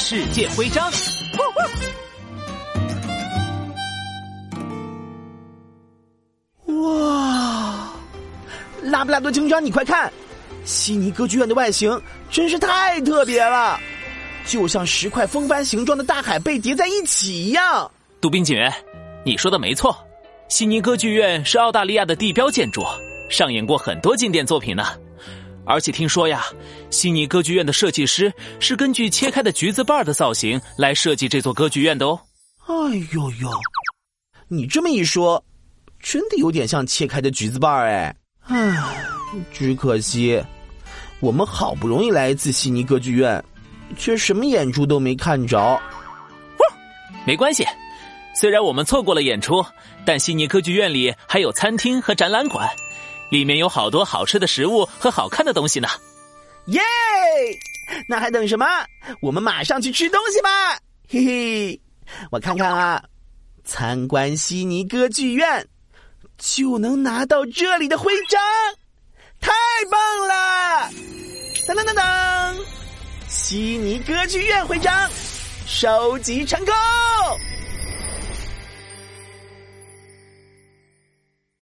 世界徽章。哇！拉布拉多警长，你快看，悉尼歌剧院的外形真是太特别了，就像十块风帆形状的大海被叠在一起一样。杜宾警员，你说的没错，悉尼歌剧院是澳大利亚的地标建筑，上演过很多经典作品呢。而且听说呀，悉尼歌剧院的设计师是根据切开的橘子瓣的造型来设计这座歌剧院的哦。哎呦呦，你这么一说，真的有点像切开的橘子瓣哎。唉，只可惜，我们好不容易来一次悉尼歌剧院，却什么演出都没看着。没关系，虽然我们错过了演出，但悉尼歌剧院里还有餐厅和展览馆。里面有好多好吃的食物和好看的东西呢，耶！那还等什么？我们马上去吃东西吧！嘿嘿，我看看啊，参观悉尼歌剧院就能拿到这里的徽章，太棒了！噔噔噔噔，悉尼歌剧院徽章收集成功。